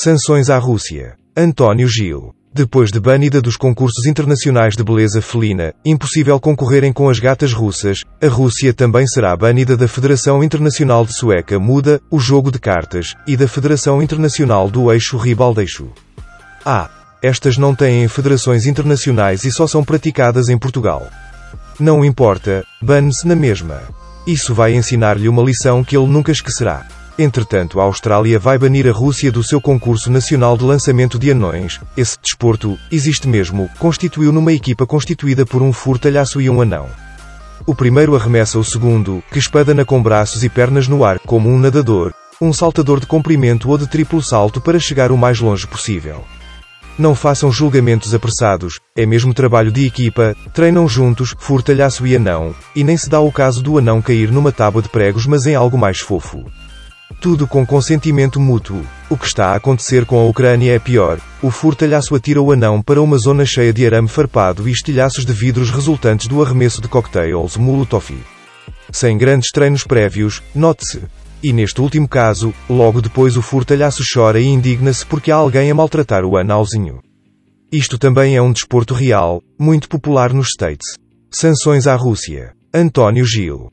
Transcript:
Sanções à Rússia. António Gil. Depois de banida dos concursos internacionais de beleza felina, impossível concorrerem com as gatas russas, a Rússia também será banida da Federação Internacional de Sueca Muda, o jogo de cartas, e da Federação Internacional do Eixo Ribaldeixo. Ah, estas não têm federações internacionais e só são praticadas em Portugal. Não importa, bane-se na mesma. Isso vai ensinar-lhe uma lição que ele nunca esquecerá. Entretanto, a Austrália vai banir a Rússia do seu concurso nacional de lançamento de anões. Esse desporto, existe mesmo, constituiu numa equipa constituída por um furtalhaço e um anão. O primeiro arremessa o segundo, que espadana com braços e pernas no ar, como um nadador, um saltador de comprimento ou de triplo salto para chegar o mais longe possível. Não façam julgamentos apressados, é mesmo trabalho de equipa, treinam juntos, furtalhaço e anão, e nem se dá o caso do anão cair numa tábua de pregos mas em algo mais fofo. Tudo com consentimento mútuo. O que está a acontecer com a Ucrânia é pior. O furtalhaço atira o anão para uma zona cheia de arame farpado e estilhaços de vidros resultantes do arremesso de cocktails Molotov. Sem grandes treinos prévios, note-se. E neste último caso, logo depois o furtalhaço chora e indigna-se porque há alguém a maltratar o anãozinho. Isto também é um desporto real, muito popular nos States. Sanções à Rússia. António Gil.